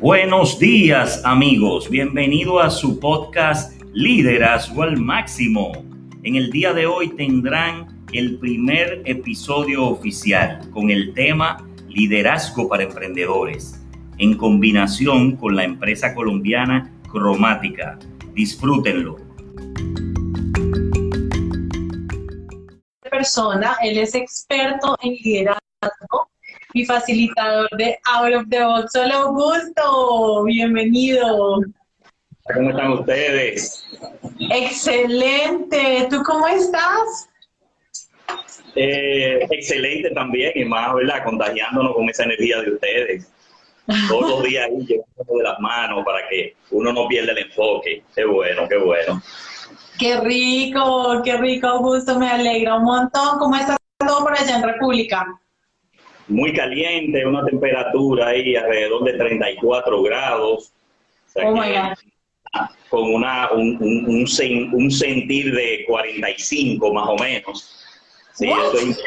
Buenos días amigos, bienvenido a su podcast Liderazgo al Máximo. En el día de hoy tendrán el primer episodio oficial con el tema Liderazgo para Emprendedores, en combinación con la empresa colombiana Cromática. Disfrútenlo. Persona, él es experto en liderazgo mi facilitador de Out of the Box. Hola Augusto, bienvenido. ¿Cómo están ustedes? Excelente, ¿tú cómo estás? Eh, excelente también, y más, ¿verdad? Contagiándonos con esa energía de ustedes. Todos los días ahí llevando de las manos para que uno no pierda el enfoque. Qué bueno, qué bueno. Qué rico, qué rico, Augusto, me alegra un montón. ¿Cómo estás todo por allá en República? Muy caliente, una temperatura ahí alrededor de 34 grados. oh my God. Con una, un, un, un, un, sentir de 45 más o menos. Sí, eso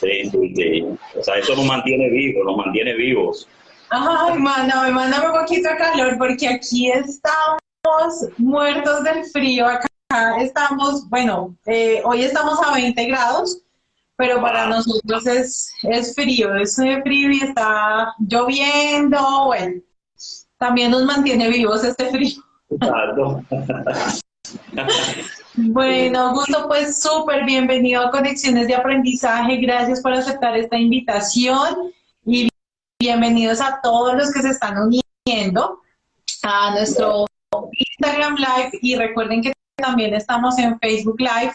Sí, sí, sí. O sea, eso nos mantiene vivos, nos mantiene vivos. Ay, mándame, mándame un poquito de calor porque aquí estamos muertos del frío. Acá estamos, bueno, eh, hoy estamos a 20 grados pero para nosotros es, es frío, es frío y está lloviendo, bueno, también nos mantiene vivos este frío. bueno, gusto, pues súper bienvenido a Conexiones de Aprendizaje, gracias por aceptar esta invitación y bienvenidos a todos los que se están uniendo a nuestro Instagram Live. Y recuerden que también estamos en Facebook Live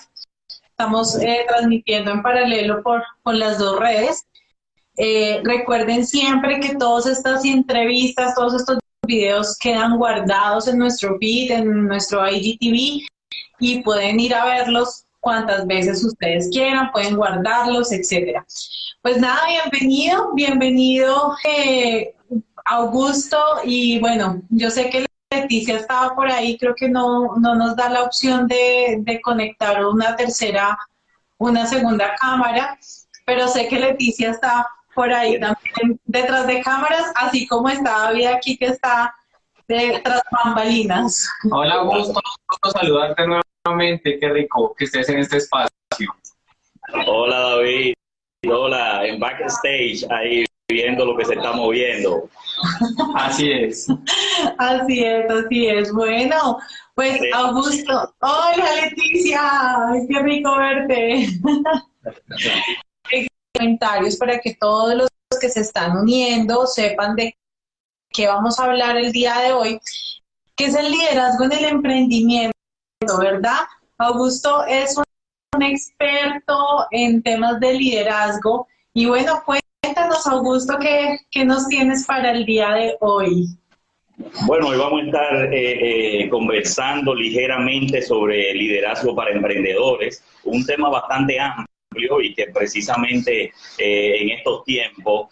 Estamos eh, transmitiendo en paralelo por, con las dos redes. Eh, recuerden siempre que todas estas entrevistas, todos estos videos quedan guardados en nuestro feed, en nuestro IGTV y pueden ir a verlos cuantas veces ustedes quieran, pueden guardarlos, etcétera. Pues nada, bienvenido, bienvenido eh, Augusto y bueno, yo sé que Leticia estaba por ahí, creo que no, no nos da la opción de, de conectar una tercera, una segunda cámara, pero sé que Leticia está por ahí también detrás de cámaras, así como está David aquí que está detrás de bambalinas. Hola, gusto, gusto saludarte nuevamente, qué rico que estés en este espacio. Hola David, hola, en backstage ahí viendo lo que se está moviendo. Así es. Así es, así es. Bueno, pues Augusto. Hola Leticia, qué rico verte. comentarios para que todos los que se están uniendo sepan de qué vamos a hablar el día de hoy, que es el liderazgo en el emprendimiento, ¿verdad? Augusto es un experto en temas de liderazgo y bueno, pues Augusto, ¿qué, ¿qué, nos tienes para el día de hoy? Bueno, hoy vamos a estar eh, eh, conversando ligeramente sobre liderazgo para emprendedores, un tema bastante amplio y que precisamente eh, en estos tiempos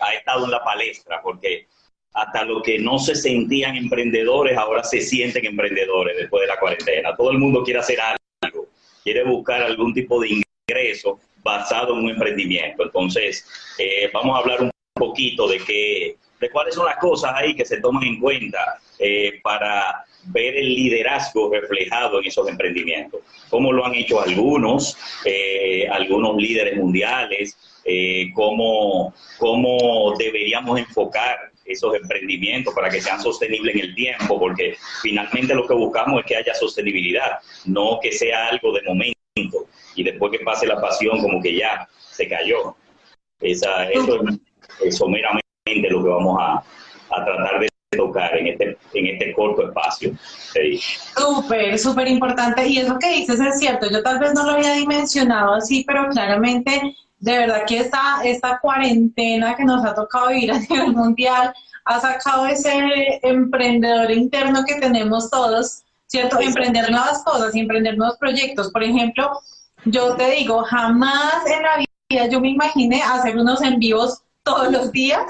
ha estado en la palestra, porque hasta los que no se sentían emprendedores ahora se sienten emprendedores después de la cuarentena. Todo el mundo quiere hacer algo, quiere buscar algún tipo de ingreso basado en un emprendimiento. Entonces, eh, vamos a hablar un poquito de qué, de cuáles son las cosas ahí que se toman en cuenta eh, para ver el liderazgo reflejado en esos emprendimientos. Cómo lo han hecho algunos, eh, algunos líderes mundiales, cómo, cómo deberíamos enfocar esos emprendimientos para que sean sostenibles en el tiempo, porque finalmente lo que buscamos es que haya sostenibilidad, no que sea algo de momento y después que pase la pasión como que ya se cayó. Esa, eso es someramente lo que vamos a, tratar de tocar en este, en este corto espacio. Súper, súper importante. Y eso que dices es cierto. Yo tal vez no lo había dimensionado así, pero claramente, de verdad que esta, esta cuarentena que nos ha tocado vivir a nivel mundial ha sacado ese emprendedor interno que tenemos todos, ¿cierto? Emprender nuevas cosas y emprender nuevos proyectos. Por ejemplo, yo te digo, jamás en la vida yo me imaginé hacer unos en vivos todos los días.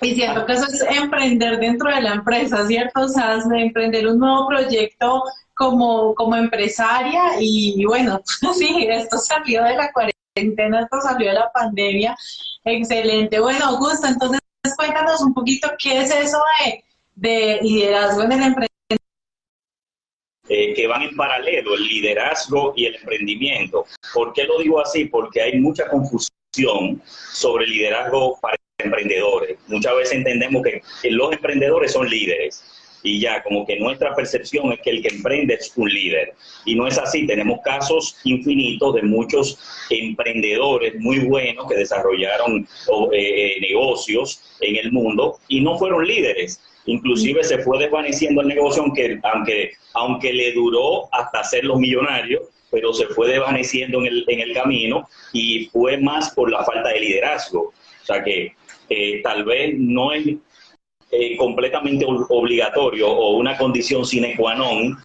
Y siento que eso es emprender dentro de la empresa, ¿cierto? O sea, emprender un nuevo proyecto como, como empresaria y, bueno, sí, esto salió de la cuarentena, esto salió de la pandemia. Excelente. Bueno, Augusto, entonces cuéntanos un poquito qué es eso de, de liderazgo en el emprendimiento. Eh, que van en paralelo, el liderazgo y el emprendimiento. ¿Por qué lo digo así? Porque hay mucha confusión sobre el liderazgo para emprendedores. Muchas veces entendemos que, los emprendedores son líderes y ya, como que nuestra percepción es que el que emprende es un líder. Y no es así, tenemos casos infinitos de muchos emprendedores muy buenos que desarrollaron eh, negocios en el mundo y no fueron líderes. Inclusive se fue desvaneciendo el negocio, aunque, aunque, aunque le duró hasta los millonarios, pero se fue desvaneciendo en el, en el camino y fue más por la falta de liderazgo. O sea que eh, tal vez no es eh, completamente obligatorio o una condición sine qua non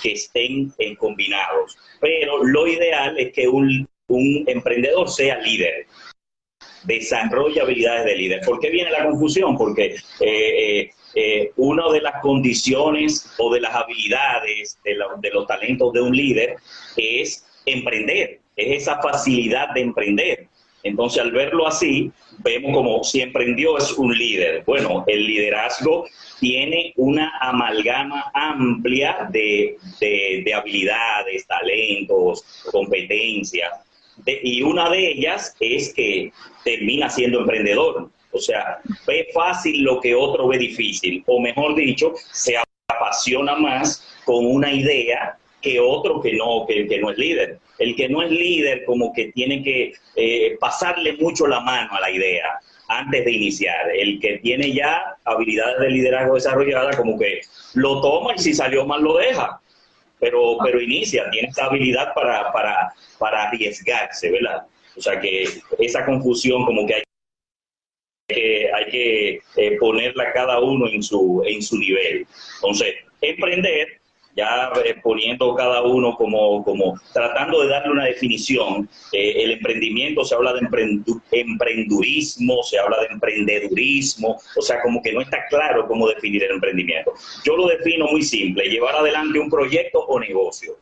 que estén en combinados. Pero lo ideal es que un, un emprendedor sea líder, desarrolle habilidades de líder. ¿Por qué viene la confusión? Porque eh, una de las condiciones o de las habilidades de, de los talentos de un líder es emprender, es esa facilidad de emprender. Entonces, al verlo así, vemos como si emprendió es un líder. Bueno, el liderazgo tiene una amalgama amplia de, habilidades, talentos, competencias. y una de ellas es que termina siendo emprendedor. O sea, ve fácil lo que otro ve difícil. O mejor dicho, se apasiona más con una idea que otro que no, que, que no es líder. El que no es líder como que tiene que eh, pasarle mucho la mano a la idea antes de iniciar. El que tiene ya habilidades de liderazgo desarrolladas como que lo toma y si salió mal lo deja. Pero, pero inicia, tiene esa habilidad para, para, para arriesgarse, ¿verdad? O sea que esa confusión como que hay que, hay que eh, ponerla cada uno en su, en su nivel. Entonces, emprender ya eh, poniendo cada uno como, como tratando de darle una definición. Eh, el emprendimiento se habla de emprendurismo, se habla de emprendedurismo, o sea, como que no está claro cómo definir el emprendimiento. Yo lo defino muy simple, llevar adelante un proyecto o negocio.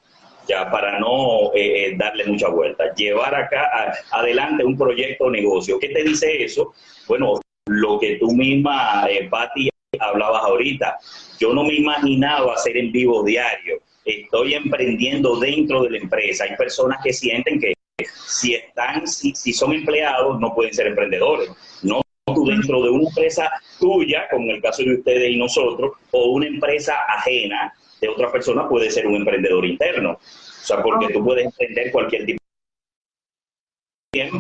Para no eh, darle mucha vuelta. Llevar acá adelante un proyecto o negocio. ¿Qué te dice eso? Bueno, lo que tú misma, Patti, hablabas ahorita. Yo no me imaginaba hacer en vivo diario. Estoy emprendiendo dentro de la empresa. Hay personas que sienten que si están, si, son empleados, no pueden ser emprendedores. No tú dentro de una empresa tuya, como en el caso de ustedes y nosotros, o una empresa ajena de otra persona, puede ser un emprendedor interno. O sea, porque tú puedes emprender cualquier tipo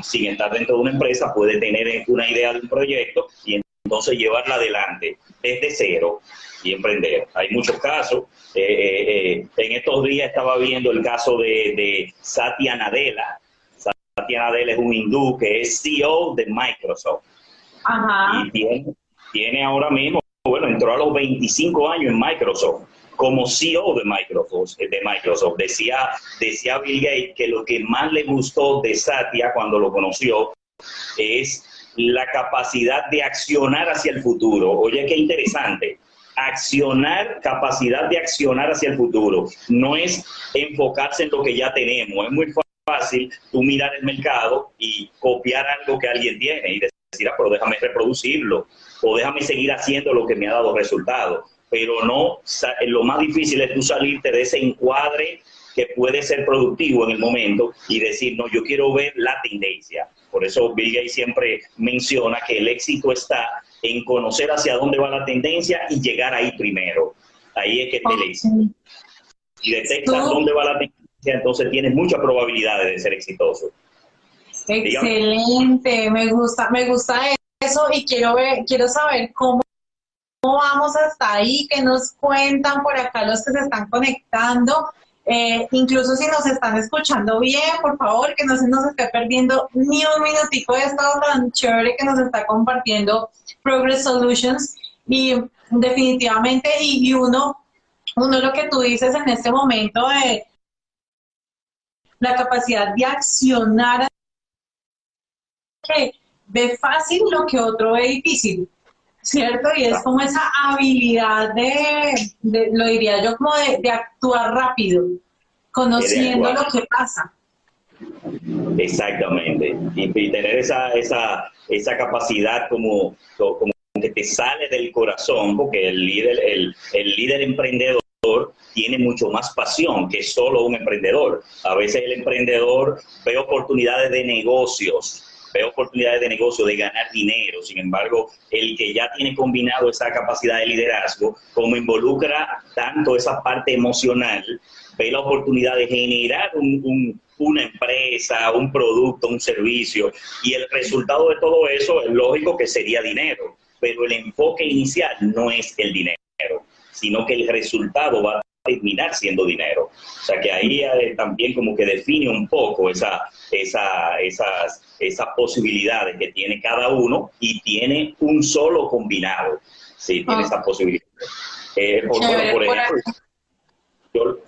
sin estar dentro de una empresa, puede tener una idea de un proyecto y entonces llevarla adelante desde cero y emprender. Hay muchos casos. Eh, eh, eh, en estos días estaba viendo el caso de, Satya Nadella. Satya Nadella es un hindú que es CEO de Microsoft. Ajá. Y tiene, tiene ahora mismo, bueno, entró a los 25 años en Microsoft como CEO de Microsoft, de Microsoft. Decía, decía Bill Gates que lo que más le gustó de Satya cuando lo conoció es la capacidad de accionar hacia el futuro. Oye, qué interesante. Accionar, capacidad de accionar hacia el futuro. No es enfocarse en lo que ya tenemos. Es muy fácil tú mirar el mercado y copiar algo que alguien tiene y decir, ah, pero déjame reproducirlo o déjame seguir haciendo lo que me ha dado resultados. Pero no, lo más difícil es tú salirte de ese encuadre que puede ser productivo en el momento y decir, no, yo quiero ver la tendencia. Por eso Bill Gates siempre menciona que el éxito está en conocer hacia dónde va la tendencia y llegar ahí primero. Ahí es que el éxito. Si detectas dónde va la tendencia, entonces tienes muchas probabilidades de ser exitoso. Excelente, me gusta, me gusta eso y quiero ver, quiero saber cómo vamos hasta ahí, que nos cuentan por acá los que se están conectando. Eh, incluso si nos están escuchando bien, por favor, que no se nos esté perdiendo ni un minutico de esto tan chévere que nos está compartiendo Progress Solutions. Y definitivamente, y, uno, uno lo que tú dices en este momento de la capacidad de accionar, que ve fácil lo que otro ve difícil. ¿Cierto? Y es como esa habilidad de, lo diría yo, como de, actuar rápido, conociendo lo que pasa. Exactamente, y, tener esa, esa, esa capacidad como, como que te sale del corazón, porque el líder, el, el líder emprendedor tiene mucho más pasión que solo un emprendedor. A veces el emprendedor ve oportunidades de negocios, ve oportunidades de negocio, de ganar dinero. Sin embargo, el que ya tiene combinado esa capacidad de liderazgo, como involucra tanto esa parte emocional, ve la oportunidad de generar una empresa, un producto, un servicio, y el resultado de todo eso es lógico que sería dinero, pero el enfoque inicial no es el dinero, sino que el resultado va a terminar siendo dinero. O sea que ahí eh, también como que define un poco esa, esa, esas, esas posibilidades que tiene cada uno y tiene un solo combinado. Sí, tiene ah. esas posibilidades. Eh, por, ejemplo, yo,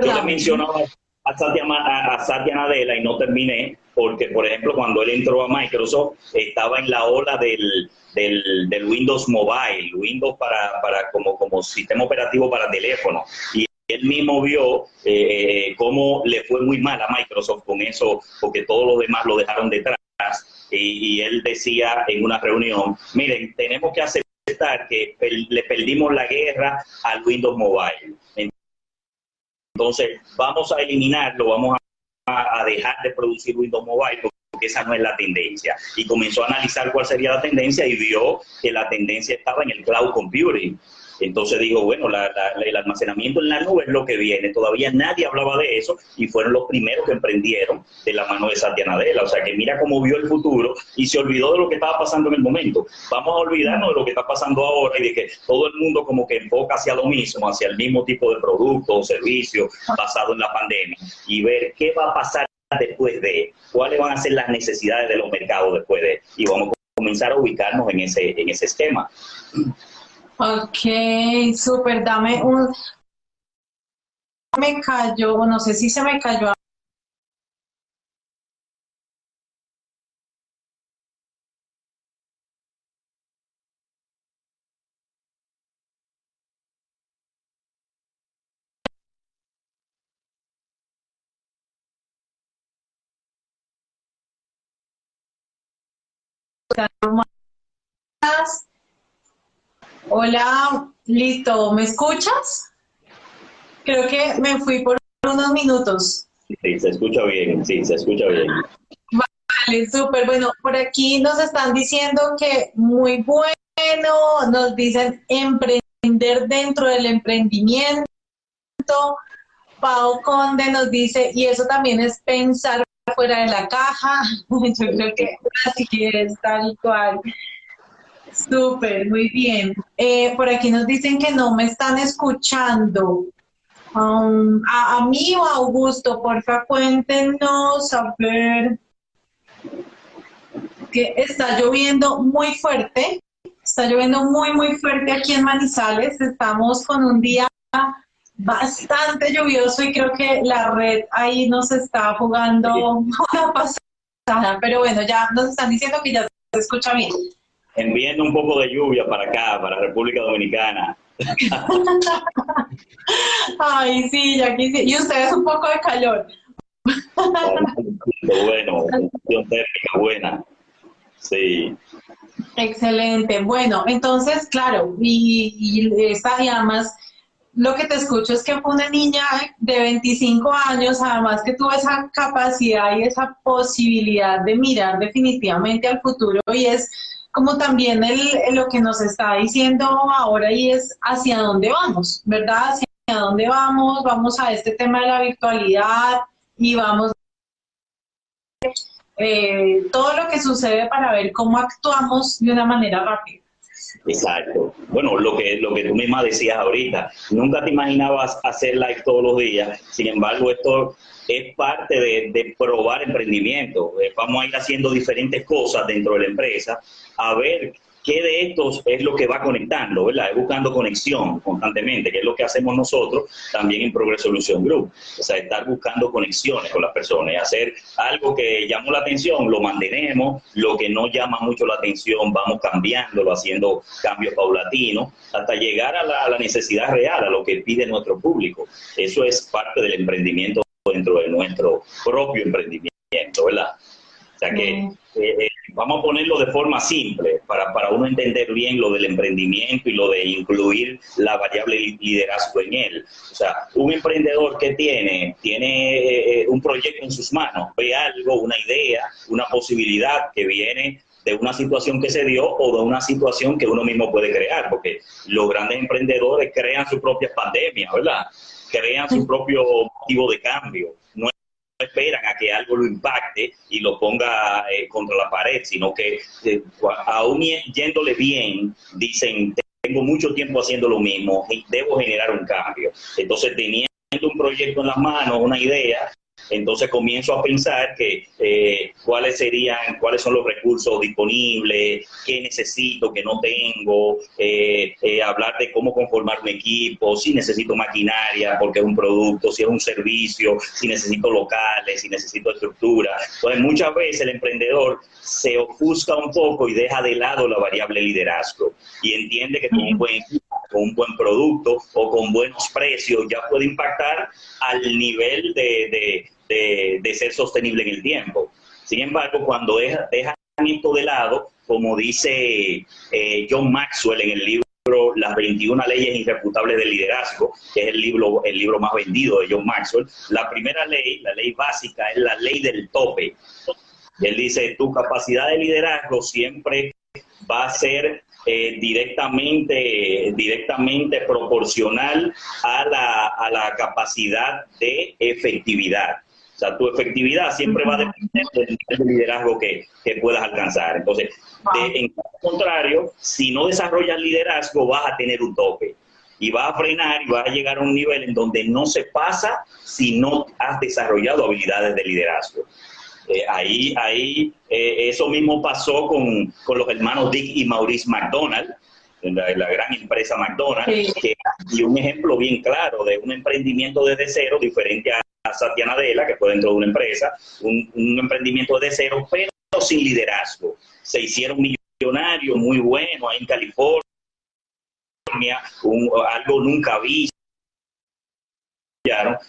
le mencionaba a Satya, a Satya Nadella y no terminé, porque por ejemplo cuando él entró a Microsoft estaba en la ola del, del, del Windows Mobile, Windows para, para como, como sistema operativo para teléfono. Y él mismo vio eh, cómo le fue muy mal a Microsoft con eso, porque todos los demás lo dejaron detrás. Y, él decía en una reunión, miren, tenemos que aceptar que le perdimos la guerra al Windows Mobile. Entonces, vamos a eliminarlo, vamos a, a dejar de producir Windows Mobile porque esa no es la tendencia. Y comenzó a analizar cuál sería la tendencia y vio que la tendencia estaba en el cloud computing. Entonces digo, bueno, el almacenamiento en la nube es lo que viene. Todavía nadie hablaba de eso y fueron los primeros que emprendieron de la mano de Satya Nadella. O sea, que mira cómo vio el futuro y se olvidó de lo que estaba pasando en el momento. Vamos a olvidarnos de lo que está pasando ahora y de que todo el mundo como que enfoca hacia lo mismo, hacia el mismo tipo de producto o servicio basado en la pandemia y ver qué va a pasar después de, cuáles van a ser las necesidades de los mercados después de, y vamos a comenzar a ubicarnos en ese, en ese esquema. Ok, súper, dame un... Me cayó, no sé si se me cayó Hola, listo, ¿me escuchas? Creo que me fui por unos minutos. Sí, se escucha bien, sí, se escucha bien. Vale, súper. Bueno, por aquí nos están diciendo que muy bueno, nos dicen emprender dentro del emprendimiento. Pau Conde nos dice, y eso también es pensar fuera de la caja. Yo creo que así es, tal cual. Súper, muy bien. Eh, por aquí nos dicen que no me están escuchando. Um, a, mí o a Augusto, porfa, cuéntenos, a ver, que está lloviendo muy fuerte, está lloviendo muy, muy fuerte aquí en Manizales, estamos con un día bastante lluvioso y creo que la red ahí nos está jugando una pasada, pero bueno, ya nos están diciendo que ya se escucha bien enviando un poco de lluvia para acá, para República Dominicana. Ay, sí, ya sí. Y ustedes un poco de calor. bueno, térmica buena. Sí. Excelente. Bueno, entonces, claro, y, y esta, y además, lo que te escucho es que fue una niña de 25 años, además que tuvo esa capacidad y esa posibilidad de mirar definitivamente al futuro y es como también el, lo que nos está diciendo ahora y es hacia dónde vamos, ¿verdad? Hacia dónde vamos, vamos a este tema de la virtualidad y vamos eh, todo lo que sucede para ver cómo actuamos de una manera rápida. Exacto. Bueno, lo que, lo que tú misma decías ahorita, nunca te imaginabas hacer live todos los días, sin embargo, esto es parte de, probar emprendimiento. Eh, vamos a ir haciendo diferentes cosas dentro de la empresa, a ver qué de estos es lo que va conectando, ¿verdad? Es buscando conexión constantemente, que es lo que hacemos nosotros también en Progress Solution Group. O sea, estar buscando conexiones con las personas, hacer algo que llamó la atención, lo mantenemos, lo que no llama mucho la atención, vamos cambiándolo, haciendo cambios paulatinos, hasta llegar a la, a la necesidad real, a lo que pide nuestro público. Eso es parte del emprendimiento dentro de nuestro propio emprendimiento, ¿verdad? O sea que eh, eh, vamos a ponerlo de forma simple para, para uno entender bien lo del emprendimiento y lo de incluir la variable liderazgo en él. O sea, un emprendedor que tiene, tiene un proyecto en sus manos, ve algo, una idea, una posibilidad que viene de una situación que se dio o de una situación que uno mismo puede crear, porque los grandes emprendedores crean su propia pandemia, ¿verdad? Crean su propio motivo de cambio. No esperan a que algo lo impacte y lo ponga eh, contra la pared, sino que eh, aún yéndole bien, dicen, tengo mucho tiempo haciendo lo mismo debo generar un cambio. Entonces, teniendo un proyecto en las manos, una idea, entonces comienzo a pensar que eh, cuáles serían, cuáles son los recursos disponibles, qué necesito, qué no tengo, eh, eh, hablar de cómo conformar un equipo, si necesito maquinaria porque es un producto, si es un servicio, si necesito locales, si necesito estructura. Entonces muchas veces el emprendedor se ofusca un poco y deja de lado la variable liderazgo y entiende que con un buen con un buen producto o con buenos precios ya puede impactar al nivel de, de, ser sostenible en el tiempo. Sin embargo, cuando dejan esto de lado, como dice eh, John Maxwell en el libro Las 21 leyes irrefutables del liderazgo, que es el libro, el libro más vendido de John Maxwell, la primera ley, la ley básica, es la ley del tope. Él dice, tu capacidad de liderazgo siempre va a ser eh, directamente, directamente proporcional a la, a la capacidad de efectividad. O sea, tu efectividad siempre va a depender del nivel de liderazgo que, puedas alcanzar. Entonces, en caso contrario, si no desarrollas liderazgo, vas a tener un tope y vas a frenar y vas a llegar a un nivel en donde no se pasa si no has desarrollado habilidades de liderazgo. Eh, ahí, ahí eh, eso mismo pasó con, los hermanos Dick y Maurice McDonald, la, la gran empresa McDonald's, y un ejemplo bien claro de un emprendimiento desde cero diferente a Satya Nadella, que fue dentro de una empresa, un, emprendimiento de cero, pero sin liderazgo. Se hicieron millonarios muy buenos en California, algo nunca visto.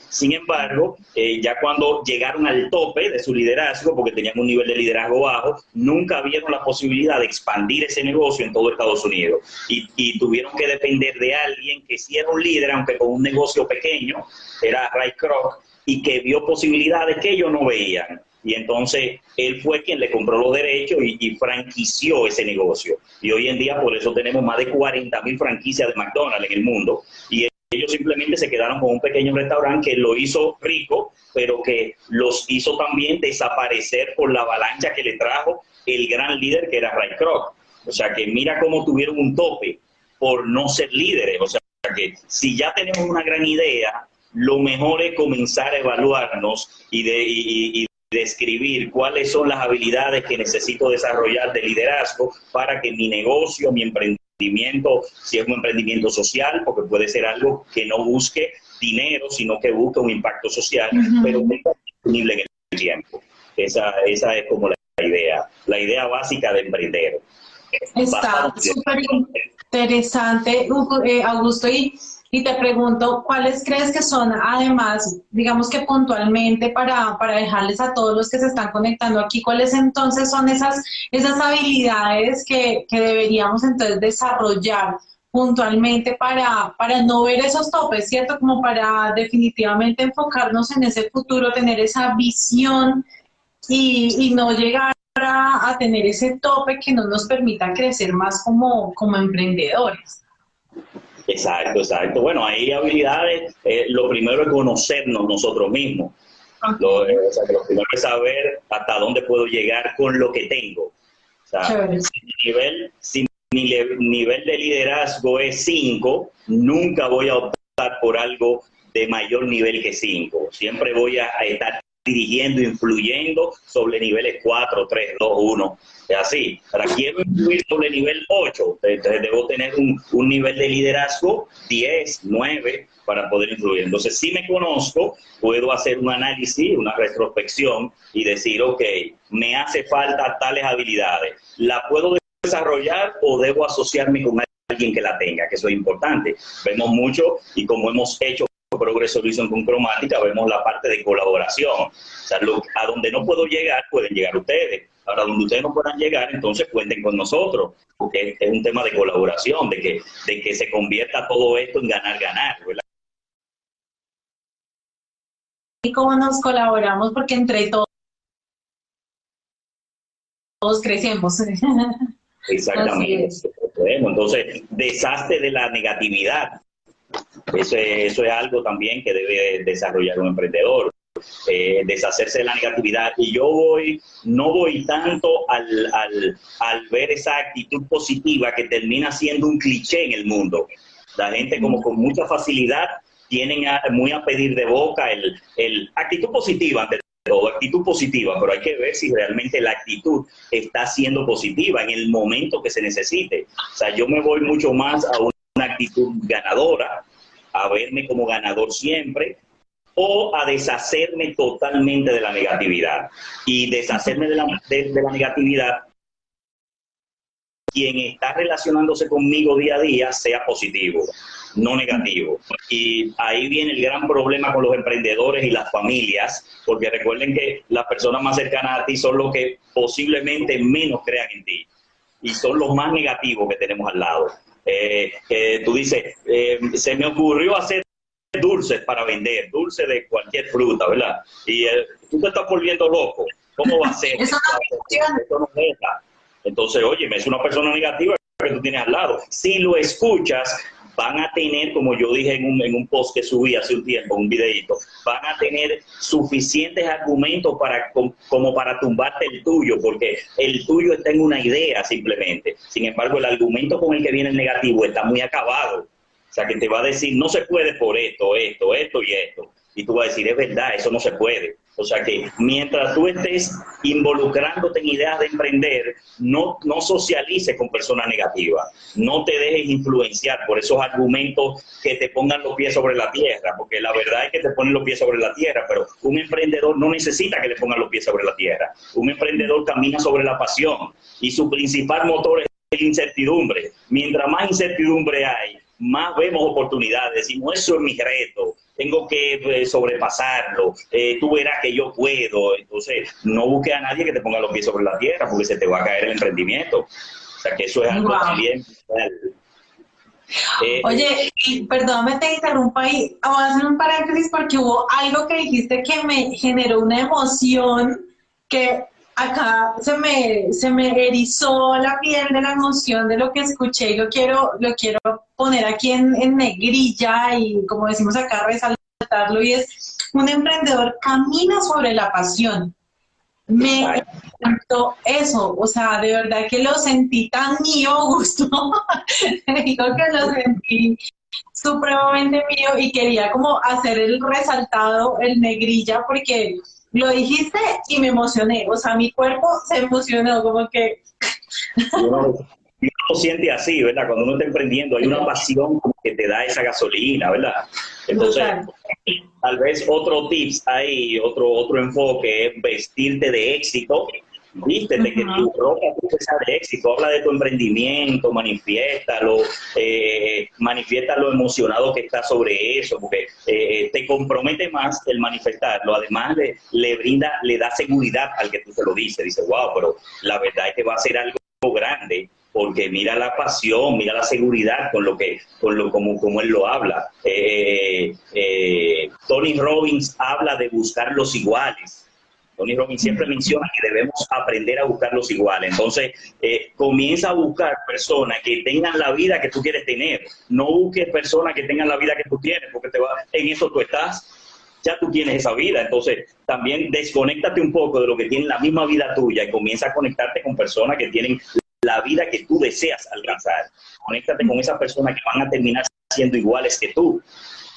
Sin embargo, eh, ya cuando llegaron al tope de su liderazgo, porque tenían un nivel de liderazgo bajo, nunca vieron la posibilidad de expandir ese negocio en todo Estados Unidos. Y, y tuvieron que depender de alguien que sí era un líder, aunque con un negocio pequeño, era Ray Kroc, y que vio posibilidades que ellos no veían. Y entonces él fue quien le compró los derechos y, franquició ese negocio. Y hoy en día por eso tenemos más de 40 mil franquicias de McDonald's en el mundo. Y ellos simplemente se quedaron con un pequeño restaurante que lo hizo rico, pero que los hizo también desaparecer por la avalancha que le trajo el gran líder que era Ray Kroc. O sea que mira cómo tuvieron un tope por no ser líderes. O sea que si ya tenemos una gran idea, lo mejor es comenzar a evaluarnos y, de, describir cuáles son las habilidades que necesito desarrollar de liderazgo para que mi negocio, mi emprendimiento, si es un emprendimiento social, porque puede ser algo que no busque dinero, sino que busque un impacto social, pero que esté disponible en el tiempo. Esa, esa es como la idea, la idea básica de emprender. Está súper interesante, eh, Augusto, y y te pregunto, ¿cuáles crees que son, además, digamos que puntualmente para, para dejarles a todos los que se están conectando aquí, cuáles entonces son esas, esas habilidades que, que deberíamos entonces desarrollar puntualmente para, para no ver esos topes, ¿cierto? Como para definitivamente enfocarnos en ese futuro, tener esa visión y, y no llegar a, a, tener ese tope que no nos permita crecer más como, como emprendedores. Exacto, exacto. Bueno, hay habilidades, eh, lo primero es conocernos nosotros mismos. Lo, eh, o sea, que lo primero es saber hasta dónde puedo llegar con lo que tengo. O sea, si mi nivel, si mi nivel de liderazgo es 5, nunca voy a optar por algo de mayor nivel que 5. Siempre voy a estar dirigiendo, influyendo sobre niveles 4, 3, 2, 1. Es así. Para quiero influir sobre nivel 8, entonces debo tener un, un nivel de liderazgo 10, 9 para poder influir. Entonces, si me conozco, puedo hacer un análisis, una retrospección y decir, ok, me hace falta tales habilidades. ¿La puedo desarrollar o debo asociarme con alguien que la tenga? Que eso es importante. Vemos mucho y como hemos hecho Progreso con cromática, vemos la parte de colaboración. O sea, a donde no puedo llegar, pueden llegar ustedes. Ahora, donde ustedes no puedan llegar, entonces cuenten con nosotros, porque es un tema de colaboración, de que, de que se convierta todo esto en ganar-ganar, ¿verdad? Y cómo nos colaboramos, porque entre todos, todos crecemos. Exactamente. entonces, desastre de la negatividad. Eso es, eso es algo también que debe desarrollar un emprendedor. Eh, deshacerse de la negatividad. Y yo voy, no voy tanto al, al, al, ver esa actitud positiva que termina siendo un cliché en el mundo. La gente como con mucha facilidad tienen muy a pedir de boca el, el actitud positiva ante todo, actitud positiva, pero hay que ver si realmente la actitud está siendo positiva en el momento que se necesite. O sea, yo me voy mucho más a una actitud ganadora, a verme como ganador siempre, o a deshacerme totalmente de la negatividad. Y deshacerme de la, de, la negatividad, quien está relacionándose conmigo día a día sea positivo, no negativo. Y ahí viene el gran problema con los emprendedores y las familias, porque recuerden que las personas más cercanas a ti son los que posiblemente menos crean en ti y son los más negativos que tenemos al lado. Eh, que tú dices, eh, se me ocurrió hacer dulces para vender, dulces de cualquier fruta, ¿verdad? Y eh, tú te estás volviendo loco. ¿Cómo va a ser? Eso no Entonces, oye, es una persona negativa que tú tienes al lado. Si lo escuchas, van a tener, como yo dije en un, en un post que subí hace un tiempo, un videito, van a tener suficientes argumentos para como para tumbarte el tuyo, porque el tuyo está en una idea simplemente. Sin embargo, el argumento con el que viene el negativo está muy acabado sea, que te va a decir, no se puede por esto, esto, esto y esto. Y tú vas a decir, es verdad, eso no se puede. O sea que mientras tú estés involucrándote en ideas de emprender, no, no socialices con personas negativas, no te dejes influenciar por esos argumentos que te pongan los pies sobre la tierra, porque la verdad es que te ponen los pies sobre la tierra, pero un emprendedor no necesita que le pongan los pies sobre la tierra. Un emprendedor camina sobre la pasión y su principal motor es la incertidumbre. Mientras más incertidumbre hay, más vemos oportunidades, decimos, eso es mi reto, tengo que eh, sobrepasarlo, eh, tú verás que yo puedo, entonces no busques a nadie que te ponga los pies sobre la tierra porque se te va a caer el emprendimiento. O sea que eso es algo también... Eh, Oye, perdóname, te interrumpa ahí. Voy a hacer un paréntesis porque hubo algo que dijiste que me generó una emoción que acá se me, se me erizó la piel de la emoción de lo que escuché y lo quiero, lo quiero poner aquí en, negrilla y como decimos acá, resaltarlo y es un emprendedor camina sobre la pasión. Me encantó eso, o sea, de verdad que lo sentí tan mío, gusto. Digo que lo sentí supremamente mío y quería como hacer el resaltado, el negrilla, porque lo dijiste y me emocioné, o sea, mi cuerpo se emocionó, como que... Uno, lo siente así, ¿verdad? Cuando uno está emprendiendo, hay una pasión que te da esa gasolina, ¿verdad? Entonces, tal vez otro tips ahí, otro, otro enfoque es vestirte de éxito Vístete, que tu ropa sea de éxito, habla de tu emprendimiento, manifiéstalo, eh, manifiesta lo emocionado que estás sobre eso, porque eh, te compromete más el manifestarlo, además le, le brinda, le da seguridad al que tú se lo dices, dice, wow, pero la verdad es que va a ser algo grande, porque mira la pasión, mira la seguridad con lo que, con lo como, como él lo habla. Eh, eh, Tony Robbins habla de buscar los iguales. Tony Robbins siempre menciona que debemos aprender a buscar los iguales. Entonces, eh, comienza a buscar personas que tengan la vida que tú quieres tener. No busques personas que tengan la vida que tú tienes, porque te va, en eso tú estás, ya tú tienes esa vida. Entonces, también desconéctate un poco de lo que tienen la misma vida tuya y comienza a conectarte con personas que tienen la vida que tú deseas alcanzar. Conéctate con esas personas que van a terminar siendo iguales que tú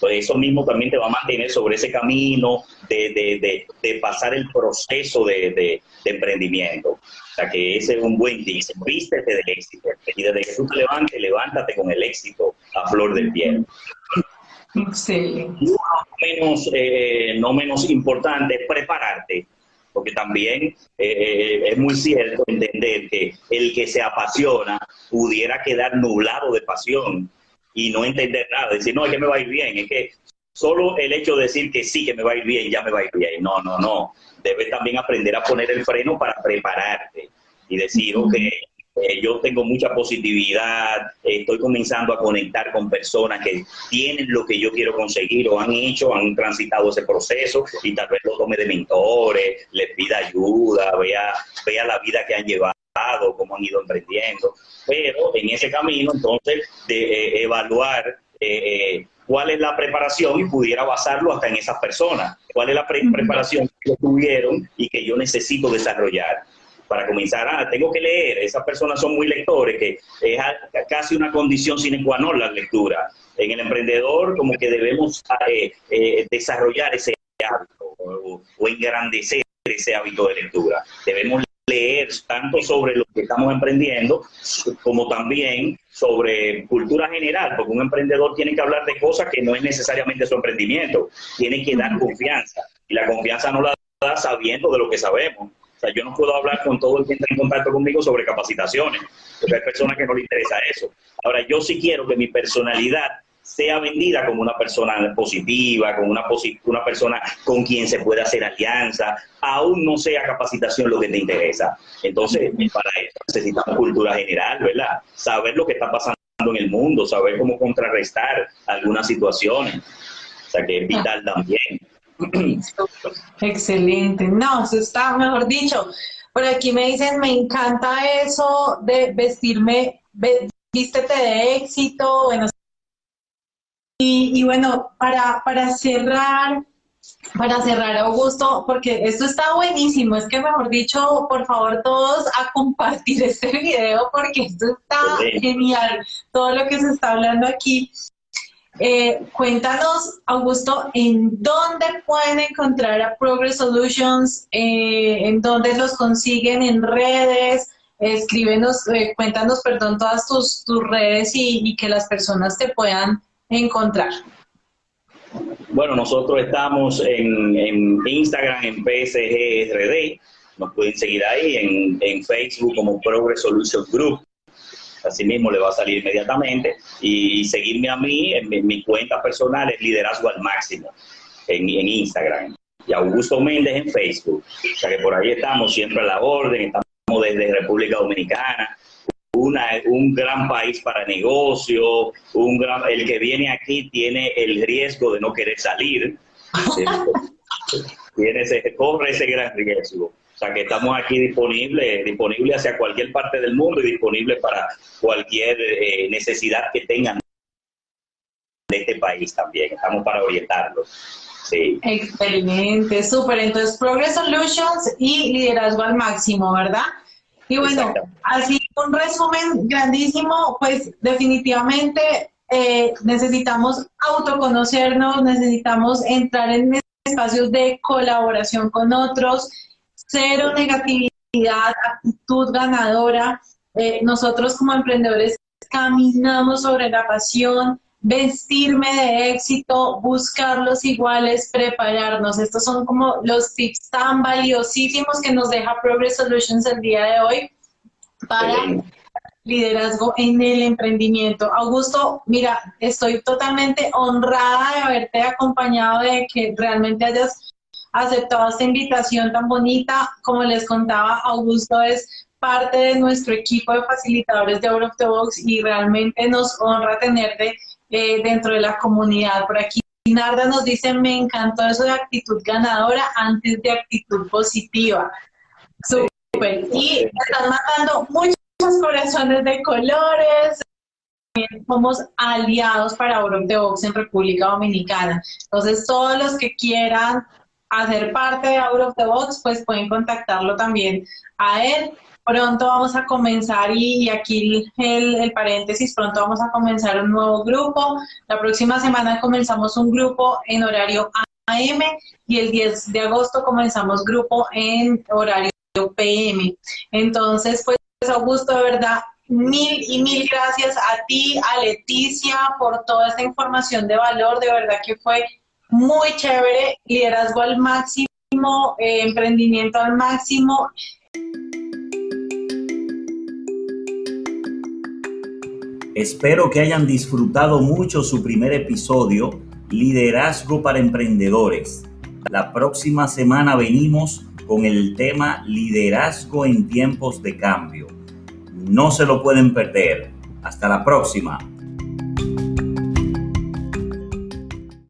pues eso mismo también te va a mantener sobre ese camino de, pasar el proceso de, emprendimiento. O sea que ese es un buen tip, vístete del éxito. Y desde que tú te levantes, levántate con el éxito a flor del pie. Excelente. No menos, eh, no menos importante es prepararte porque también eh, es muy cierto entender que el que se apasiona pudiera quedar nublado de pasión y no entender nada, decir, no, es que me va a ir bien, es que solo el hecho de decir que sí, que me va a ir bien, ya me va a ir bien. No, no, no. Debes también aprender a poner el freno para prepararte y decir, ok, eh, yo tengo mucha positividad, estoy comenzando a conectar con personas que tienen lo que yo quiero conseguir o han hecho, han transitado ese proceso y tal vez lo tome de mentores, les pida ayuda, vea, vea la vida que han llevado cómo han ido emprendiendo, pero en ese camino entonces de eh, evaluar eh, cuál es la preparación y pudiera basarlo hasta en esas personas, cuál es la preparación que tuvieron y que yo necesito desarrollar para comenzar, ah, tengo que leer, esas personas son muy lectores, que es casi una condición sine qua non la lectura. En el emprendedor como que debemos eh, eh, desarrollar ese hábito o, engrandecer ese hábito de lectura. Debemos leer tanto sobre lo que estamos emprendiendo como también sobre cultura general, porque un emprendedor tiene que hablar de cosas que no es necesariamente su emprendimiento, tiene que dar confianza y la confianza no la da sabiendo de lo que sabemos. O sea, yo no puedo hablar con todo el que entra en contacto conmigo sobre capacitaciones, porque hay personas que no les interesa eso. Ahora, yo sí quiero que mi personalidad sea vendida como una persona positiva, como una, una persona con quien se puede hacer alianza, aún no sea capacitación lo que te interesa. Entonces, para eso necesitamos cultura general, ¿verdad? Saber lo que está pasando en el mundo, saber cómo contrarrestar algunas situaciones. O sea, que es vital también. Excelente. No, eso está, mejor dicho. Por aquí me dicen, me encanta eso de vestirme, vístete de éxito, bueno. Y, bueno, para, para cerrar, para cerrar, Augusto, porque esto está buenísimo, es que mejor dicho, por favor todos a compartir este video porque esto está genial, todo lo que se está hablando aquí. Eh, cuéntanos, Augusto, ¿en dónde pueden encontrar a Progress Solutions? Eh, ¿En dónde los consiguen? ¿En redes? Escríbenos, eh, cuéntanos, perdón, todas tus, tus redes y, que las personas te puedan encontrar. Bueno, nosotros estamos en, en Instagram, en PSGRD, nos pueden seguir ahí, en, en Facebook como Progress Solutions Group así mismo le va a salir inmediatamente. Y seguirme a mí en, mi cuenta personal es Liderazgo al Máximo en, en Instagram. Y Augusto Méndez en Facebook. O que por ahí estamos siempre a la orden, estamos desde República Dominicana. Una, un gran país para negocio, un gran, el que viene aquí tiene el riesgo de no querer salir, tiene ese, corre ese gran riesgo. O sea que estamos aquí disponibles, disponibles hacia cualquier parte del mundo y disponibles para cualquier eh, necesidad que tengan de este país también. Estamos para orientarlos. Sí. Excelente, súper. Entonces, Progress Solutions y liderazgo al máximo, ¿verdad? Y bueno, así un resumen grandísimo, pues definitivamente eh, necesitamos autoconocernos, necesitamos entrar en espacios de colaboración con otros, cero negatividad, actitud ganadora. Eh, nosotros como emprendedores caminamos sobre la pasión, vestirme de éxito, buscar los iguales, prepararnos. Estos son como los tips tan valiosísimos que nos deja Progress Solutions el día de hoy para liderazgo en el emprendimiento. Augusto, mira, estoy totalmente honrada de haberte acompañado, de que realmente hayas aceptado esta invitación tan bonita. Como les contaba, Augusto es parte de nuestro equipo de facilitadores de Out of the Box y realmente nos honra tenerte eh, dentro de la comunidad. Por aquí Narda nos dice, me encantó eso de actitud ganadora antes de actitud positiva. Súper. Y están matando muchos corazones de colores. Somos aliados para of the Box en República Dominicana. Entonces, todos los que quieran hacer parte de Out of the Box, pues pueden contactarlo también a él. Pronto vamos a comenzar, y, aquí el, el, paréntesis, pronto vamos a comenzar un nuevo grupo. La próxima semana comenzamos un grupo en horario AM y el 10 de agosto comenzamos grupo en horario PM. Entonces, pues Augusto, de verdad, mil y mil gracias a ti, a Leticia, por toda esta información de valor. De verdad que fue muy chévere, liderazgo al máximo, eh, emprendimiento al máximo. Espero que hayan disfrutado mucho su primer episodio Liderazgo para Emprendedores. La próxima semana venimos con el tema Liderazgo en tiempos de cambio. No se lo pueden perder. Hasta la próxima.